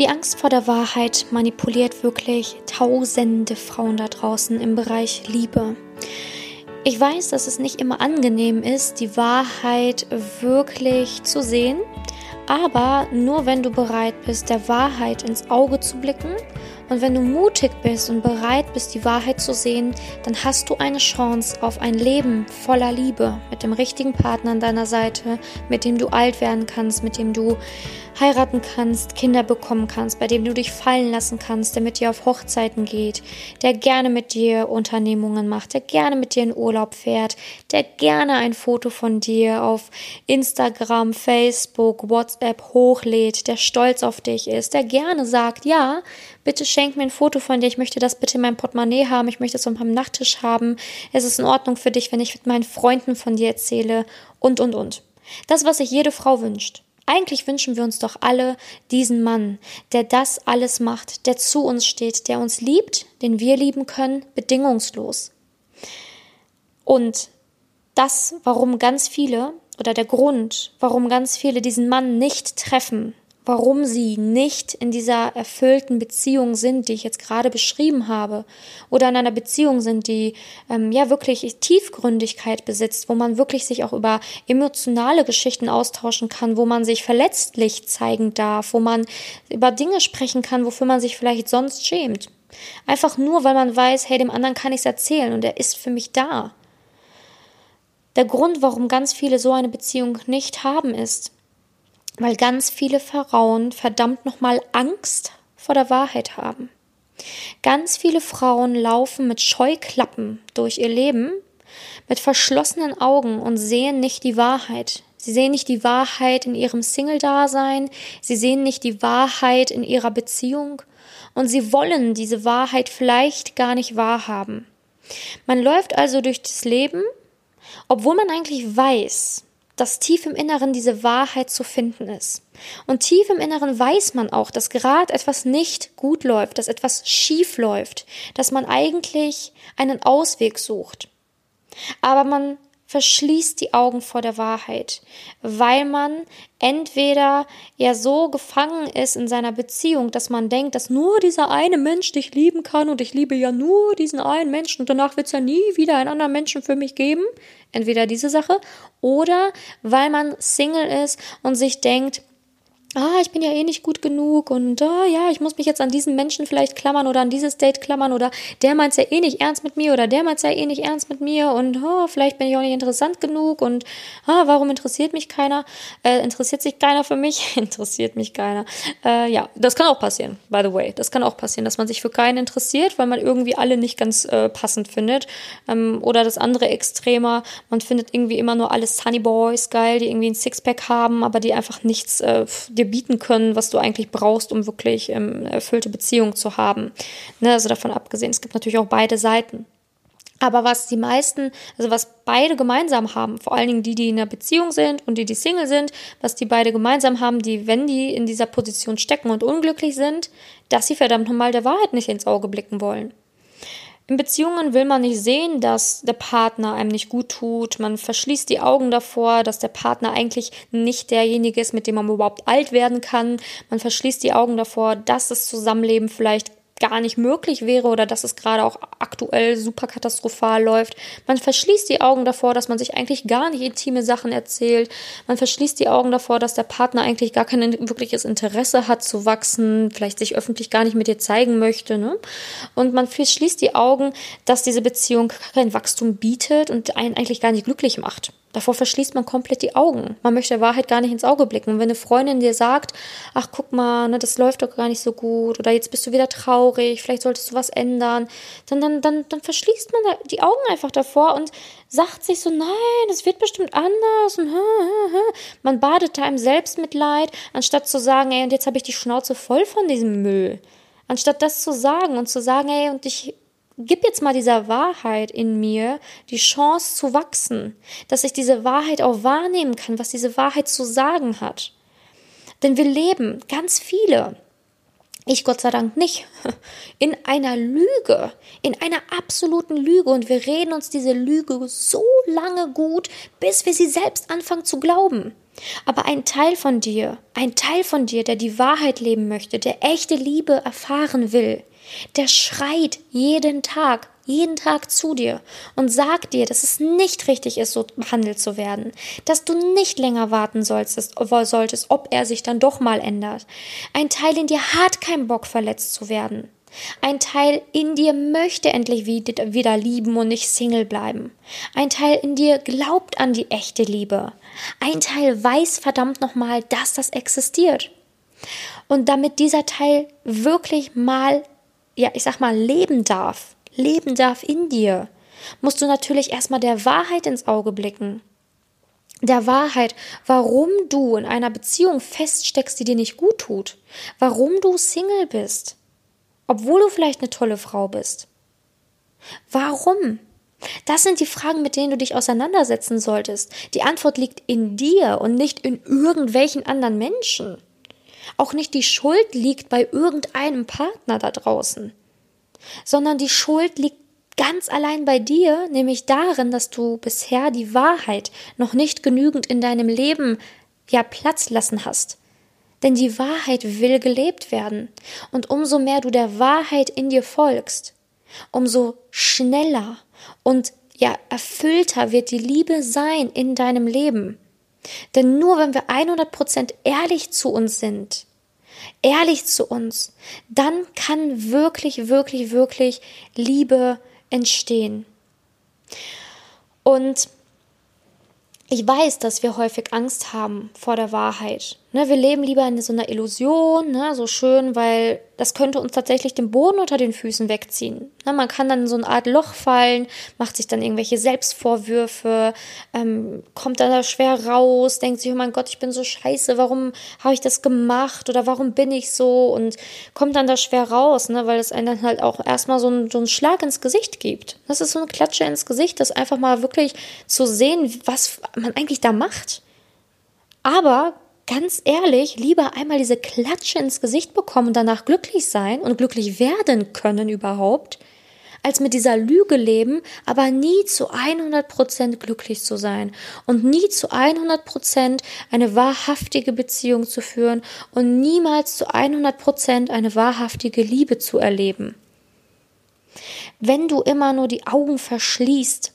Die Angst vor der Wahrheit manipuliert wirklich tausende Frauen da draußen im Bereich Liebe. Ich weiß, dass es nicht immer angenehm ist, die Wahrheit wirklich zu sehen, aber nur wenn du bereit bist, der Wahrheit ins Auge zu blicken und wenn du mutig bist und bereit bist, die Wahrheit zu sehen, dann hast du eine Chance auf ein Leben voller Liebe mit dem richtigen Partner an deiner Seite, mit dem du alt werden kannst, mit dem du heiraten kannst, Kinder bekommen kannst, bei dem du dich fallen lassen kannst, der mit dir auf Hochzeiten geht, der gerne mit dir Unternehmungen macht, der gerne mit dir in Urlaub fährt, der gerne ein Foto von dir auf Instagram, Facebook, WhatsApp hochlädt, der stolz auf dich ist, der gerne sagt, ja, bitte schenk mir ein Foto von dir, ich möchte das bitte in meinem Portemonnaie haben, ich möchte es auf meinem Nachttisch haben, es ist in Ordnung für dich, wenn ich mit meinen Freunden von dir erzähle und, und, und. Das, was sich jede Frau wünscht. Eigentlich wünschen wir uns doch alle diesen Mann, der das alles macht, der zu uns steht, der uns liebt, den wir lieben können, bedingungslos. Und das, warum ganz viele, oder der Grund, warum ganz viele diesen Mann nicht treffen, warum sie nicht in dieser erfüllten Beziehung sind, die ich jetzt gerade beschrieben habe, oder in einer Beziehung sind, die ähm, ja wirklich Tiefgründigkeit besitzt, wo man wirklich sich auch über emotionale Geschichten austauschen kann, wo man sich verletzlich zeigen darf, wo man über Dinge sprechen kann, wofür man sich vielleicht sonst schämt. Einfach nur, weil man weiß, hey, dem anderen kann ich es erzählen und er ist für mich da. Der Grund, warum ganz viele so eine Beziehung nicht haben, ist, weil ganz viele Frauen verdammt nochmal Angst vor der Wahrheit haben. Ganz viele Frauen laufen mit Scheuklappen durch ihr Leben, mit verschlossenen Augen und sehen nicht die Wahrheit. Sie sehen nicht die Wahrheit in ihrem Single-Dasein, sie sehen nicht die Wahrheit in ihrer Beziehung und sie wollen diese Wahrheit vielleicht gar nicht wahrhaben. Man läuft also durch das Leben, obwohl man eigentlich weiß, dass tief im Inneren diese Wahrheit zu finden ist. Und tief im Inneren weiß man auch, dass gerade etwas nicht gut läuft, dass etwas schief läuft, dass man eigentlich einen Ausweg sucht. Aber man verschließt die Augen vor der Wahrheit, weil man entweder ja so gefangen ist in seiner Beziehung, dass man denkt, dass nur dieser eine Mensch dich lieben kann und ich liebe ja nur diesen einen Menschen und danach wird es ja nie wieder einen anderen Menschen für mich geben. Entweder diese Sache oder weil man Single ist und sich denkt, ah, ich bin ja eh nicht gut genug und ah, ja, ich muss mich jetzt an diesen Menschen vielleicht klammern oder an dieses Date klammern oder der meint ja eh nicht ernst mit mir oder der meint ja eh nicht ernst mit mir und oh, vielleicht bin ich auch nicht interessant genug und ah, warum interessiert mich keiner? Äh, interessiert sich keiner für mich? interessiert mich keiner. Äh, ja, das kann auch passieren, by the way. Das kann auch passieren, dass man sich für keinen interessiert, weil man irgendwie alle nicht ganz äh, passend findet. Ähm, oder das andere Extremer, man findet irgendwie immer nur alle Sunny Boys geil, die irgendwie ein Sixpack haben, aber die einfach nichts äh, dir bieten können, was du eigentlich brauchst, um wirklich ähm, erfüllte Beziehungen zu haben. Ne, also davon abgesehen, es gibt natürlich auch beide Seiten. Aber was die meisten, also was beide gemeinsam haben, vor allen Dingen die, die in einer Beziehung sind und die, die Single sind, was die beide gemeinsam haben, die, wenn die in dieser Position stecken und unglücklich sind, dass sie verdammt nochmal der Wahrheit nicht ins Auge blicken wollen. In Beziehungen will man nicht sehen, dass der Partner einem nicht gut tut. Man verschließt die Augen davor, dass der Partner eigentlich nicht derjenige ist, mit dem man überhaupt alt werden kann. Man verschließt die Augen davor, dass das Zusammenleben vielleicht gar nicht möglich wäre oder dass es gerade auch aktuell super katastrophal läuft. Man verschließt die Augen davor, dass man sich eigentlich gar nicht intime Sachen erzählt. Man verschließt die Augen davor, dass der Partner eigentlich gar kein wirkliches Interesse hat zu wachsen, vielleicht sich öffentlich gar nicht mit dir zeigen möchte. Ne? Und man verschließt die Augen, dass diese Beziehung kein Wachstum bietet und einen eigentlich gar nicht glücklich macht. Davor verschließt man komplett die Augen. Man möchte der Wahrheit gar nicht ins Auge blicken. Und wenn eine Freundin dir sagt, ach guck mal, ne, das läuft doch gar nicht so gut oder jetzt bist du wieder traurig, vielleicht solltest du was ändern, dann, dann, dann, dann verschließt man die Augen einfach davor und sagt sich so, nein, es wird bestimmt anders. Und, man badet da im Selbstmitleid, anstatt zu sagen, ey, und jetzt habe ich die Schnauze voll von diesem Müll. Anstatt das zu sagen und zu sagen, ey, und ich gib jetzt mal dieser Wahrheit in mir die Chance zu wachsen, dass ich diese Wahrheit auch wahrnehmen kann, was diese Wahrheit zu sagen hat. Denn wir leben, ganz viele, ich Gott sei Dank nicht, in einer Lüge, in einer absoluten Lüge und wir reden uns diese Lüge so lange gut, bis wir sie selbst anfangen zu glauben. Aber ein Teil von dir, ein Teil von dir, der die Wahrheit leben möchte, der echte Liebe erfahren will, der schreit jeden Tag, jeden Tag zu dir und sagt dir, dass es nicht richtig ist, so behandelt zu werden, dass du nicht länger warten solltest, solltest, ob er sich dann doch mal ändert. Ein Teil in dir hat keinen Bock, verletzt zu werden. Ein Teil in dir möchte endlich wieder lieben und nicht Single bleiben. Ein Teil in dir glaubt an die echte Liebe. Ein Teil weiß verdammt nochmal, dass das existiert. Und damit dieser Teil wirklich mal, ja, ich sag mal, leben darf, leben darf in dir, musst du natürlich erstmal der Wahrheit ins Auge blicken. Der Wahrheit, warum du in einer Beziehung feststeckst, die dir nicht gut tut. Warum du Single bist obwohl du vielleicht eine tolle Frau bist? Warum? Das sind die Fragen, mit denen du dich auseinandersetzen solltest. Die Antwort liegt in dir und nicht in irgendwelchen anderen Menschen. Auch nicht die Schuld liegt bei irgendeinem Partner da draußen, sondern die Schuld liegt ganz allein bei dir, nämlich darin, dass du bisher die Wahrheit noch nicht genügend in deinem Leben ja Platz lassen hast. Denn die Wahrheit will gelebt werden. Und umso mehr du der Wahrheit in dir folgst, umso schneller und ja, erfüllter wird die Liebe sein in deinem Leben. Denn nur wenn wir 100% ehrlich zu uns sind, ehrlich zu uns, dann kann wirklich, wirklich, wirklich Liebe entstehen. Und ich weiß, dass wir häufig Angst haben vor der Wahrheit. Ne, wir leben lieber in so einer Illusion, ne, so schön, weil das könnte uns tatsächlich den Boden unter den Füßen wegziehen. Ne, man kann dann in so eine Art Loch fallen, macht sich dann irgendwelche Selbstvorwürfe, ähm, kommt dann da schwer raus, denkt sich, oh mein Gott, ich bin so scheiße, warum habe ich das gemacht oder warum bin ich so und kommt dann da schwer raus, ne, weil es einen dann halt auch erstmal so, ein, so einen Schlag ins Gesicht gibt. Das ist so eine Klatsche ins Gesicht, das einfach mal wirklich zu sehen, was man eigentlich da macht. Aber ganz ehrlich, lieber einmal diese Klatsche ins Gesicht bekommen danach glücklich sein und glücklich werden können überhaupt, als mit dieser Lüge leben, aber nie zu 100% glücklich zu sein und nie zu 100% eine wahrhaftige Beziehung zu führen und niemals zu 100% eine wahrhaftige Liebe zu erleben. Wenn du immer nur die Augen verschließt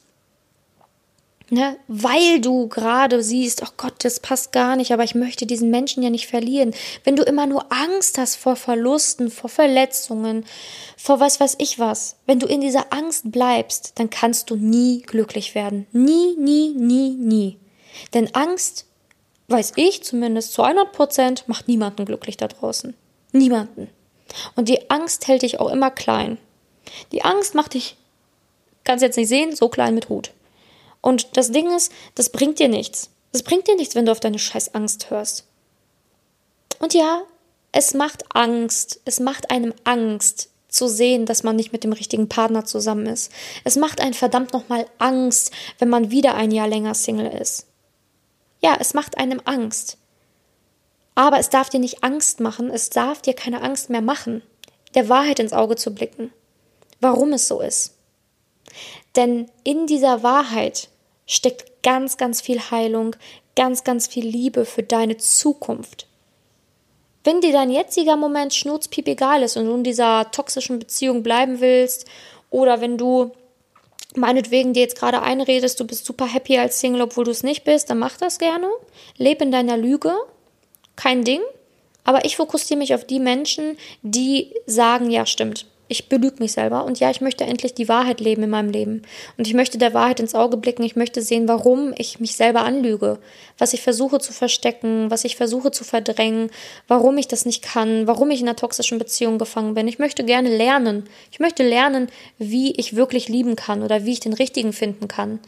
Ne? Weil du gerade siehst, oh Gott, das passt gar nicht, aber ich möchte diesen Menschen ja nicht verlieren. Wenn du immer nur Angst hast vor Verlusten, vor Verletzungen, vor was weiß ich was, wenn du in dieser Angst bleibst, dann kannst du nie glücklich werden. Nie, nie, nie, nie. Denn Angst, weiß ich zumindest zu 100 Prozent, macht niemanden glücklich da draußen. Niemanden. Und die Angst hält dich auch immer klein. Die Angst macht dich, kannst jetzt nicht sehen, so klein mit Hut. Und das Ding ist, das bringt dir nichts. Das bringt dir nichts, wenn du auf deine scheiß Angst hörst. Und ja, es macht Angst. Es macht einem Angst zu sehen, dass man nicht mit dem richtigen Partner zusammen ist. Es macht einen verdammt nochmal Angst, wenn man wieder ein Jahr länger Single ist. Ja, es macht einem Angst. Aber es darf dir nicht Angst machen, es darf dir keine Angst mehr machen, der Wahrheit ins Auge zu blicken, warum es so ist. Denn in dieser Wahrheit steckt ganz, ganz viel Heilung, ganz, ganz viel Liebe für deine Zukunft. Wenn dir dein jetziger Moment schnurzpiep egal ist und du in dieser toxischen Beziehung bleiben willst, oder wenn du meinetwegen dir jetzt gerade einredest, du bist super happy als Single, obwohl du es nicht bist, dann mach das gerne. Leb in deiner Lüge. Kein Ding. Aber ich fokussiere mich auf die Menschen, die sagen, ja, stimmt ich belüge mich selber und ja, ich möchte endlich die Wahrheit leben in meinem Leben. Und ich möchte der Wahrheit ins Auge blicken. Ich möchte sehen, warum ich mich selber anlüge, was ich versuche zu verstecken, was ich versuche zu verdrängen, warum ich das nicht kann, warum ich in einer toxischen Beziehung gefangen bin. Ich möchte gerne lernen. Ich möchte lernen, wie ich wirklich lieben kann oder wie ich den richtigen finden kann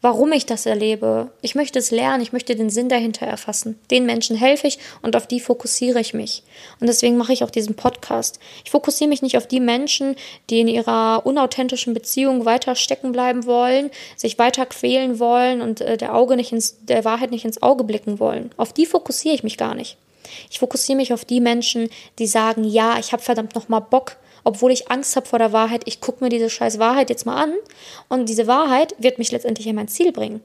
warum ich das erlebe. Ich möchte es lernen, ich möchte den Sinn dahinter erfassen. Den Menschen helfe ich und auf die fokussiere ich mich. Und deswegen mache ich auch diesen Podcast. Ich fokussiere mich nicht auf die Menschen, die in ihrer unauthentischen Beziehung weiter stecken bleiben wollen, sich weiter quälen wollen und äh, der Auge nicht ins, der Wahrheit nicht ins Auge blicken wollen. Auf die fokussiere ich mich gar nicht. Ich fokussiere mich auf die Menschen, die sagen, ja, ich habe verdammt noch mal Bock, obwohl ich Angst habe vor der Wahrheit, ich gucke mir diese scheiß Wahrheit jetzt mal an und diese Wahrheit wird mich letztendlich in mein Ziel bringen.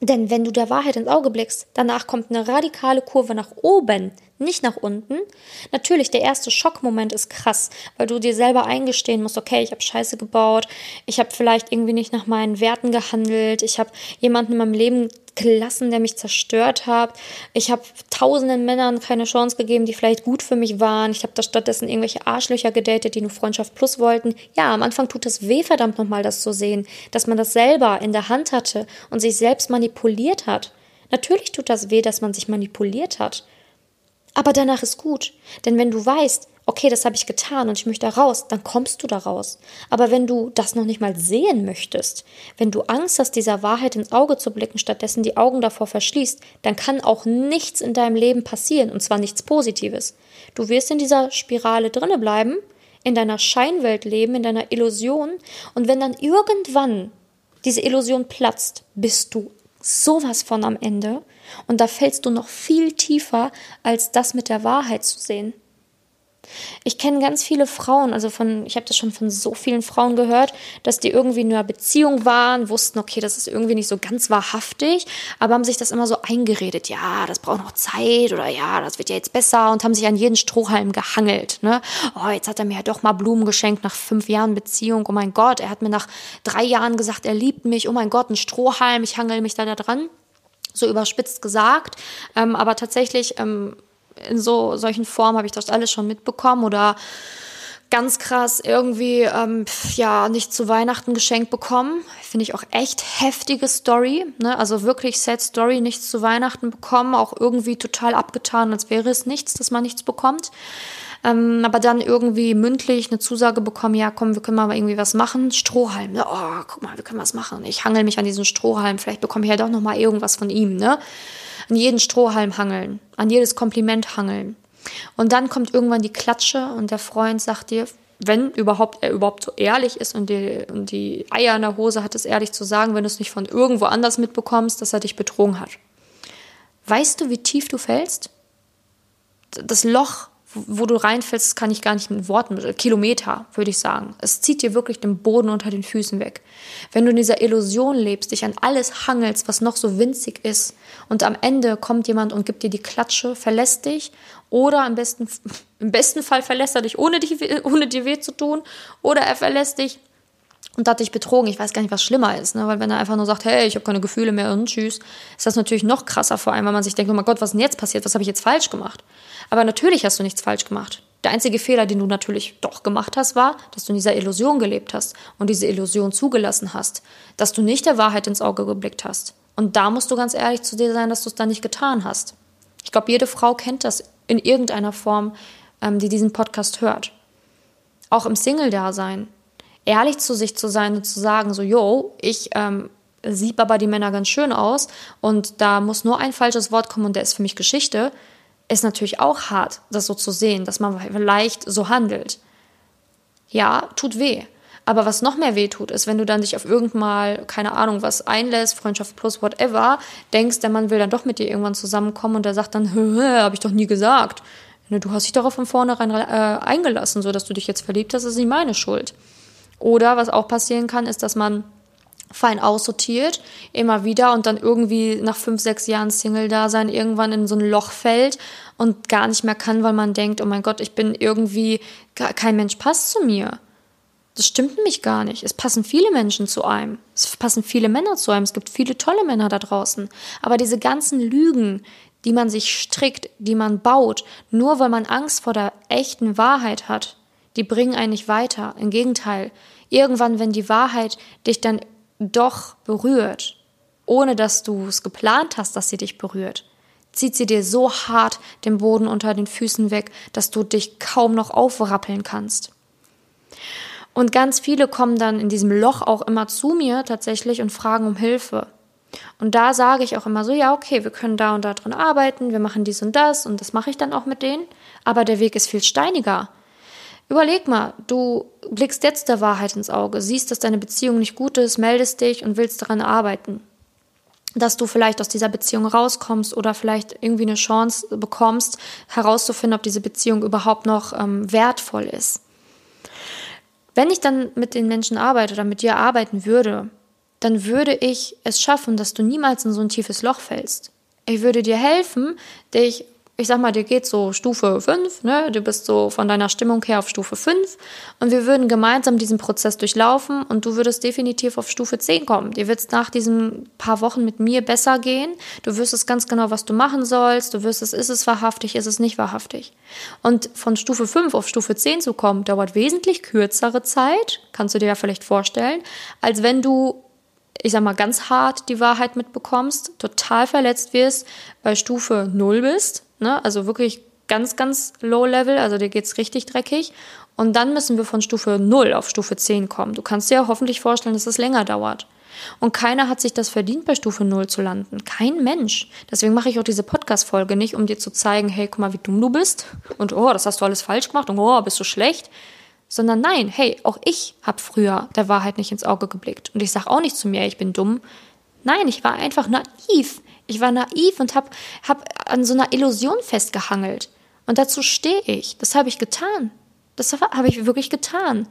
Denn wenn du der Wahrheit ins Auge blickst, danach kommt eine radikale Kurve nach oben, nicht nach unten. Natürlich, der erste Schockmoment ist krass, weil du dir selber eingestehen musst, okay, ich habe Scheiße gebaut, ich habe vielleicht irgendwie nicht nach meinen Werten gehandelt, ich habe jemanden in meinem Leben gelassen, der mich zerstört hat. Ich habe tausenden Männern keine Chance gegeben, die vielleicht gut für mich waren. Ich habe da stattdessen irgendwelche Arschlöcher gedatet, die nur Freundschaft plus wollten. Ja, am Anfang tut es weh, verdammt nochmal, das zu sehen, dass man das selber in der Hand hatte und sich selbst manipuliert hat. Natürlich tut das weh, dass man sich manipuliert hat. Aber danach ist gut. Denn wenn du weißt, okay, das habe ich getan und ich möchte da raus, dann kommst du da raus. Aber wenn du das noch nicht mal sehen möchtest, wenn du Angst hast, dieser Wahrheit ins Auge zu blicken, stattdessen die Augen davor verschließt, dann kann auch nichts in deinem Leben passieren und zwar nichts Positives. Du wirst in dieser Spirale drinne bleiben, in deiner Scheinwelt leben, in deiner Illusion und wenn dann irgendwann diese Illusion platzt, bist du sowas von am Ende und da fällst du noch viel tiefer, als das mit der Wahrheit zu sehen. Ich kenne ganz viele Frauen, also von, ich habe das schon von so vielen Frauen gehört, dass die irgendwie in einer Beziehung waren, wussten, okay, das ist irgendwie nicht so ganz wahrhaftig, aber haben sich das immer so eingeredet, ja, das braucht noch Zeit oder ja, das wird ja jetzt besser und haben sich an jeden Strohhalm gehangelt. Ne? Oh, jetzt hat er mir ja doch mal Blumen geschenkt nach fünf Jahren Beziehung. Oh mein Gott, er hat mir nach drei Jahren gesagt, er liebt mich. Oh mein Gott, ein Strohhalm, ich hangel mich da, da dran so überspitzt gesagt. Ähm, aber tatsächlich ähm, in so solchen Formen habe ich das alles schon mitbekommen oder ganz krass irgendwie ähm, ja nicht zu Weihnachten geschenkt bekommen. Finde ich auch echt heftige Story. Ne? Also wirklich Sad Story, nichts zu Weihnachten bekommen, auch irgendwie total abgetan, als wäre es nichts, dass man nichts bekommt. Ähm, aber dann irgendwie mündlich eine Zusage bekommen, ja komm, wir können mal irgendwie was machen. Strohhalm, ne? oh, guck mal, wir können was machen. Ich hangel mich an diesen Strohhalm, vielleicht bekomme ich ja doch noch mal irgendwas von ihm, ne? an jeden Strohhalm hangeln, an jedes Kompliment hangeln. Und dann kommt irgendwann die Klatsche und der Freund sagt dir, wenn überhaupt er überhaupt so ehrlich ist und die, und die Eier in der Hose hat es ehrlich zu sagen, wenn du es nicht von irgendwo anders mitbekommst, dass er dich betrogen hat. Weißt du, wie tief du fällst? Das Loch wo du reinfällst, kann ich gar nicht mit Worten, Kilometer, würde ich sagen. Es zieht dir wirklich den Boden unter den Füßen weg. Wenn du in dieser Illusion lebst, dich an alles hangelst, was noch so winzig ist, und am Ende kommt jemand und gibt dir die Klatsche, verlässt dich, oder im besten, im besten Fall verlässt er dich, ohne, dich, ohne dir weh zu tun, oder er verlässt dich und hat dich betrogen. Ich weiß gar nicht, was schlimmer ist, ne? weil wenn er einfach nur sagt, hey, ich habe keine Gefühle mehr und tschüss, ist das natürlich noch krasser, vor allem, weil man sich denkt, oh mein Gott, was ist denn jetzt passiert? Was habe ich jetzt falsch gemacht? Aber natürlich hast du nichts falsch gemacht. Der einzige Fehler, den du natürlich doch gemacht hast, war, dass du in dieser Illusion gelebt hast und diese Illusion zugelassen hast, dass du nicht der Wahrheit ins Auge geblickt hast. Und da musst du ganz ehrlich zu dir sein, dass du es dann nicht getan hast. Ich glaube, jede Frau kennt das in irgendeiner Form, ähm, die diesen Podcast hört. Auch im Single-Dasein. Ehrlich zu sich zu sein und zu sagen, so, yo, ich ähm, sieb aber die Männer ganz schön aus und da muss nur ein falsches Wort kommen und der ist für mich Geschichte ist natürlich auch hart, das so zu sehen, dass man vielleicht so handelt. Ja, tut weh. Aber was noch mehr weh tut, ist, wenn du dann dich auf irgendmal, keine Ahnung, was einlässt, Freundschaft plus whatever, denkst, der Mann will dann doch mit dir irgendwann zusammenkommen und der sagt dann, habe ich doch nie gesagt. Du hast dich darauf von vornherein äh, eingelassen, so dass du dich jetzt verliebt hast, ist nicht meine Schuld. Oder was auch passieren kann, ist, dass man fein aussortiert, immer wieder und dann irgendwie nach fünf, sechs Jahren Single-Dasein irgendwann in so ein Loch fällt und gar nicht mehr kann, weil man denkt, oh mein Gott, ich bin irgendwie, kein Mensch passt zu mir. Das stimmt nämlich gar nicht. Es passen viele Menschen zu einem. Es passen viele Männer zu einem. Es gibt viele tolle Männer da draußen. Aber diese ganzen Lügen, die man sich strickt, die man baut, nur weil man Angst vor der echten Wahrheit hat, die bringen einen nicht weiter. Im Gegenteil. Irgendwann, wenn die Wahrheit dich dann doch berührt, ohne dass du es geplant hast, dass sie dich berührt, zieht sie dir so hart den Boden unter den Füßen weg, dass du dich kaum noch aufrappeln kannst. Und ganz viele kommen dann in diesem Loch auch immer zu mir tatsächlich und fragen um Hilfe. Und da sage ich auch immer so, ja, okay, wir können da und da drin arbeiten, wir machen dies und das und das mache ich dann auch mit denen, aber der Weg ist viel steiniger. Überleg mal, du blickst jetzt der Wahrheit ins Auge, siehst, dass deine Beziehung nicht gut ist, meldest dich und willst daran arbeiten. Dass du vielleicht aus dieser Beziehung rauskommst oder vielleicht irgendwie eine Chance bekommst, herauszufinden, ob diese Beziehung überhaupt noch ähm, wertvoll ist. Wenn ich dann mit den Menschen arbeite oder mit dir arbeiten würde, dann würde ich es schaffen, dass du niemals in so ein tiefes Loch fällst. Ich würde dir helfen, dich ich sag mal, dir geht so Stufe 5, ne? du bist so von deiner Stimmung her auf Stufe 5 und wir würden gemeinsam diesen Prozess durchlaufen und du würdest definitiv auf Stufe 10 kommen. Dir wird es nach diesen paar Wochen mit mir besser gehen. Du wüsstest ganz genau, was du machen sollst. Du wüsstest, ist es wahrhaftig, ist es nicht wahrhaftig. Und von Stufe 5 auf Stufe 10 zu kommen, dauert wesentlich kürzere Zeit, kannst du dir ja vielleicht vorstellen, als wenn du ich sag mal, ganz hart die Wahrheit mitbekommst, total verletzt wirst, bei Stufe 0 bist Ne? Also wirklich ganz, ganz low level, also dir geht's richtig dreckig. Und dann müssen wir von Stufe 0 auf Stufe 10 kommen. Du kannst dir ja hoffentlich vorstellen, dass es länger dauert. Und keiner hat sich das verdient, bei Stufe 0 zu landen. Kein Mensch. Deswegen mache ich auch diese Podcast-Folge nicht, um dir zu zeigen, hey, guck mal, wie dumm du bist. Und oh, das hast du alles falsch gemacht und oh, bist du schlecht. Sondern nein, hey, auch ich habe früher der Wahrheit nicht ins Auge geblickt. Und ich sage auch nicht zu mir, ich bin dumm. Nein, ich war einfach naiv. Ich war naiv und habe hab an so einer Illusion festgehangelt. Und dazu stehe ich. Das habe ich getan. Das habe ich wirklich getan.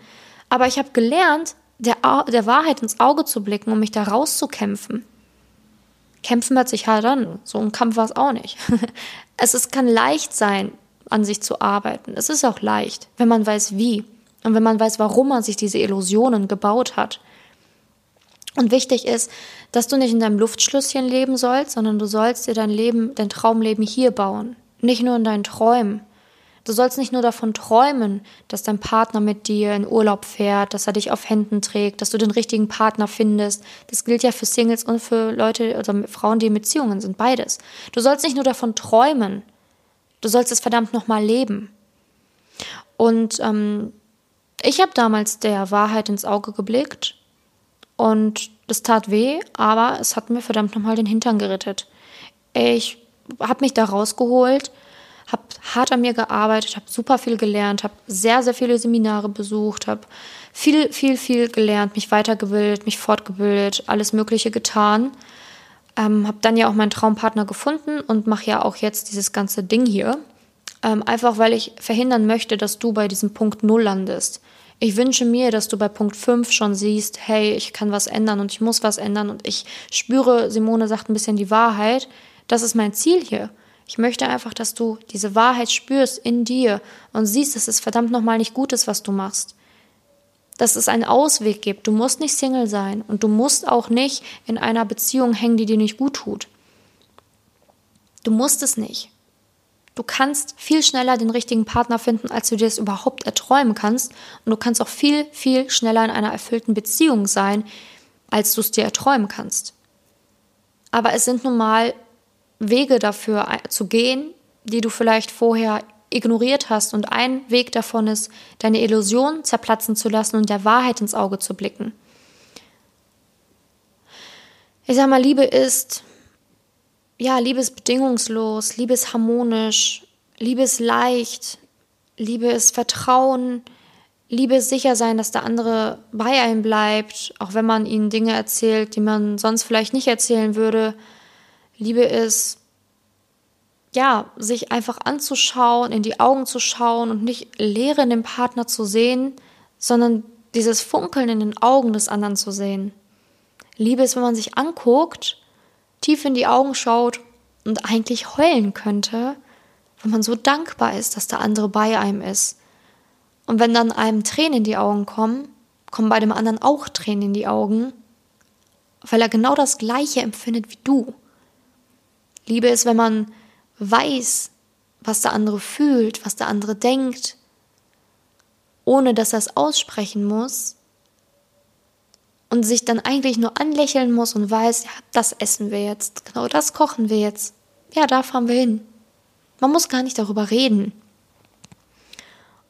Aber ich habe gelernt, der, der Wahrheit ins Auge zu blicken, um mich da rauszukämpfen. Kämpfen hört sich hart an. So ein Kampf war es auch nicht. es ist, kann leicht sein, an sich zu arbeiten. Es ist auch leicht, wenn man weiß, wie. Und wenn man weiß, warum man sich diese Illusionen gebaut hat. Und wichtig ist, dass du nicht in deinem Luftschlösschen leben sollst, sondern du sollst dir dein Leben, dein Traumleben hier bauen. Nicht nur in deinen Träumen. Du sollst nicht nur davon träumen, dass dein Partner mit dir in Urlaub fährt, dass er dich auf Händen trägt, dass du den richtigen Partner findest. Das gilt ja für Singles und für Leute oder Frauen, die in Beziehungen sind, beides. Du sollst nicht nur davon träumen, du sollst es verdammt nochmal leben. Und ähm, ich habe damals der Wahrheit ins Auge geblickt und das tat weh, aber es hat mir verdammt nochmal den Hintern gerettet. Ich habe mich da rausgeholt, habe hart an mir gearbeitet, habe super viel gelernt, habe sehr, sehr viele Seminare besucht, habe viel, viel, viel gelernt, mich weitergebildet, mich fortgebildet, alles Mögliche getan. Ähm, habe dann ja auch meinen Traumpartner gefunden und mache ja auch jetzt dieses ganze Ding hier. Ähm, einfach weil ich verhindern möchte, dass du bei diesem Punkt Null landest. Ich wünsche mir, dass du bei Punkt 5 schon siehst, hey, ich kann was ändern und ich muss was ändern und ich spüre, Simone sagt ein bisschen die Wahrheit. Das ist mein Ziel hier. Ich möchte einfach, dass du diese Wahrheit spürst in dir und siehst, dass es verdammt nochmal nicht gut ist, was du machst. Dass es einen Ausweg gibt. Du musst nicht Single sein und du musst auch nicht in einer Beziehung hängen, die dir nicht gut tut. Du musst es nicht. Du kannst viel schneller den richtigen Partner finden, als du dir das überhaupt erträumen kannst. Und du kannst auch viel, viel schneller in einer erfüllten Beziehung sein, als du es dir erträumen kannst. Aber es sind nun mal Wege dafür zu gehen, die du vielleicht vorher ignoriert hast. Und ein Weg davon ist, deine Illusion zerplatzen zu lassen und der Wahrheit ins Auge zu blicken. Ich sag mal, Liebe ist ja, Liebe ist bedingungslos, Liebe ist harmonisch, Liebe ist leicht, Liebe ist Vertrauen, Liebe ist sicher sein, dass der andere bei einem bleibt, auch wenn man ihnen Dinge erzählt, die man sonst vielleicht nicht erzählen würde. Liebe ist, ja, sich einfach anzuschauen, in die Augen zu schauen und nicht Leere in dem Partner zu sehen, sondern dieses Funkeln in den Augen des anderen zu sehen. Liebe ist, wenn man sich anguckt tief in die Augen schaut und eigentlich heulen könnte, wenn man so dankbar ist, dass der andere bei einem ist. Und wenn dann einem Tränen in die Augen kommen, kommen bei dem anderen auch Tränen in die Augen, weil er genau das Gleiche empfindet wie du. Liebe ist, wenn man weiß, was der andere fühlt, was der andere denkt, ohne dass er es aussprechen muss, und sich dann eigentlich nur anlächeln muss und weiß, ja, das essen wir jetzt, genau das kochen wir jetzt. Ja, da fahren wir hin. Man muss gar nicht darüber reden.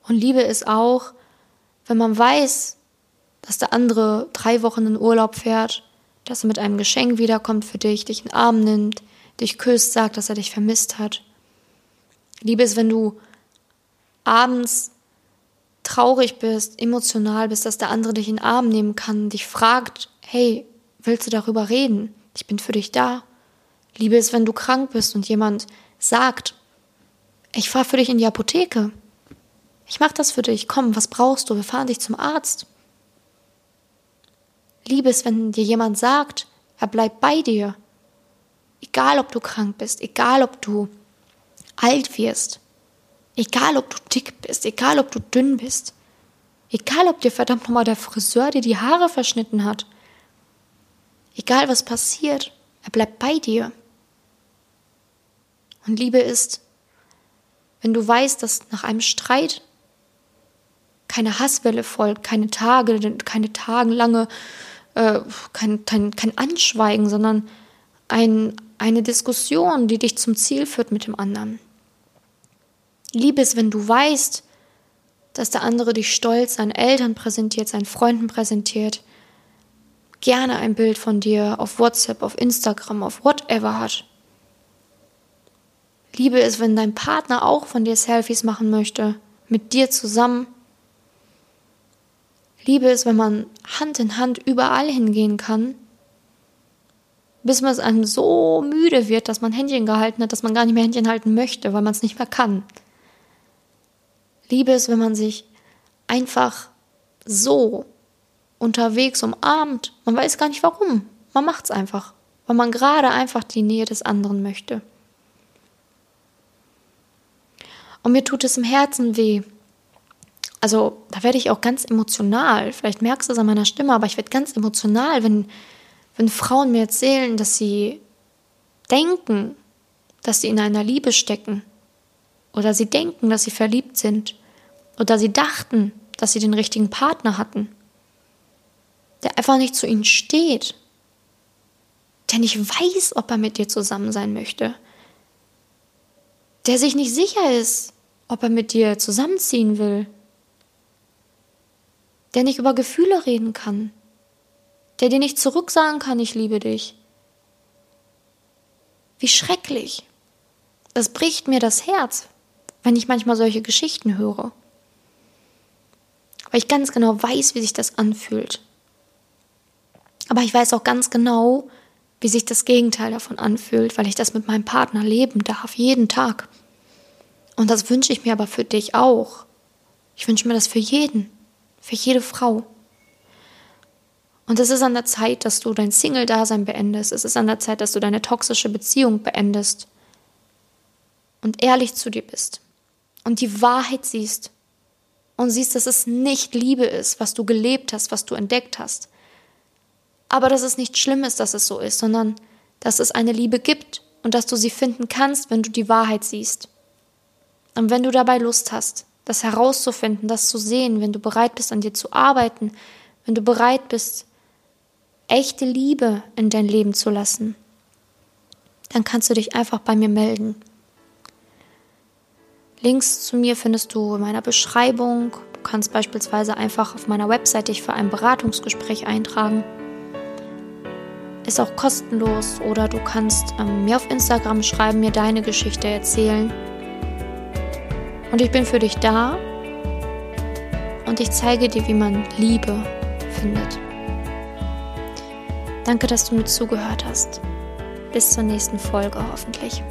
Und Liebe ist auch, wenn man weiß, dass der andere drei Wochen in Urlaub fährt, dass er mit einem Geschenk wiederkommt für dich, dich in den Arm nimmt, dich küsst, sagt, dass er dich vermisst hat. Liebe ist, wenn du abends traurig bist, emotional bist, dass der andere dich in den Arm nehmen kann, dich fragt, hey, willst du darüber reden? Ich bin für dich da. Liebe ist, wenn du krank bist und jemand sagt, ich fahre für dich in die Apotheke. Ich mache das für dich. Komm, was brauchst du? Wir fahren dich zum Arzt. Liebe ist, wenn dir jemand sagt, er bleibt bei dir. Egal, ob du krank bist, egal, ob du alt wirst, egal, ob du dick bist, egal, ob du dünn bist, egal, ob dir verdammt nochmal der Friseur dir die Haare verschnitten hat, egal, was passiert, er bleibt bei dir. Und Liebe ist, wenn du weißt, dass nach einem Streit keine Hasswelle folgt, keine Tage, keine tagenlange, äh, kein, kein, kein Anschweigen, sondern ein, eine Diskussion, die dich zum Ziel führt mit dem anderen. Liebe ist, wenn du weißt, dass der andere dich stolz seinen Eltern präsentiert, seinen Freunden präsentiert, gerne ein Bild von dir auf WhatsApp, auf Instagram, auf whatever hat. Liebe ist, wenn dein Partner auch von dir Selfies machen möchte, mit dir zusammen. Liebe ist, wenn man Hand in Hand überall hingehen kann, bis man es einem so müde wird, dass man Händchen gehalten hat, dass man gar nicht mehr Händchen halten möchte, weil man es nicht mehr kann. Liebe ist, wenn man sich einfach so unterwegs umarmt. Man weiß gar nicht warum. Man macht es einfach, weil man gerade einfach die Nähe des anderen möchte. Und mir tut es im Herzen weh. Also da werde ich auch ganz emotional. Vielleicht merkst du es an meiner Stimme, aber ich werde ganz emotional, wenn, wenn Frauen mir erzählen, dass sie denken, dass sie in einer Liebe stecken. Oder sie denken, dass sie verliebt sind. Oder sie dachten, dass sie den richtigen Partner hatten. Der einfach nicht zu ihnen steht. Der nicht weiß, ob er mit dir zusammen sein möchte. Der sich nicht sicher ist, ob er mit dir zusammenziehen will, der nicht über Gefühle reden kann, der dir nicht zurücksagen kann, ich liebe dich. Wie schrecklich. Das bricht mir das Herz, wenn ich manchmal solche Geschichten höre. Weil ich ganz genau weiß, wie sich das anfühlt. Aber ich weiß auch ganz genau, wie sich das Gegenteil davon anfühlt, weil ich das mit meinem Partner leben darf, jeden Tag. Und das wünsche ich mir aber für dich auch. Ich wünsche mir das für jeden, für jede Frau. Und es ist an der Zeit, dass du dein Single-Dasein beendest. Es ist an der Zeit, dass du deine toxische Beziehung beendest und ehrlich zu dir bist und die Wahrheit siehst und siehst, dass es nicht Liebe ist, was du gelebt hast, was du entdeckt hast. Aber dass es nicht schlimm ist, dass es so ist, sondern dass es eine Liebe gibt und dass du sie finden kannst, wenn du die Wahrheit siehst. Und wenn du dabei Lust hast, das herauszufinden, das zu sehen, wenn du bereit bist, an dir zu arbeiten, wenn du bereit bist, echte Liebe in dein Leben zu lassen, dann kannst du dich einfach bei mir melden. Links zu mir findest du in meiner Beschreibung. Du kannst beispielsweise einfach auf meiner Website dich für ein Beratungsgespräch eintragen. Ist auch kostenlos oder du kannst ähm, mir auf Instagram schreiben, mir deine Geschichte erzählen. Und ich bin für dich da und ich zeige dir, wie man Liebe findet. Danke, dass du mir zugehört hast. Bis zur nächsten Folge hoffentlich.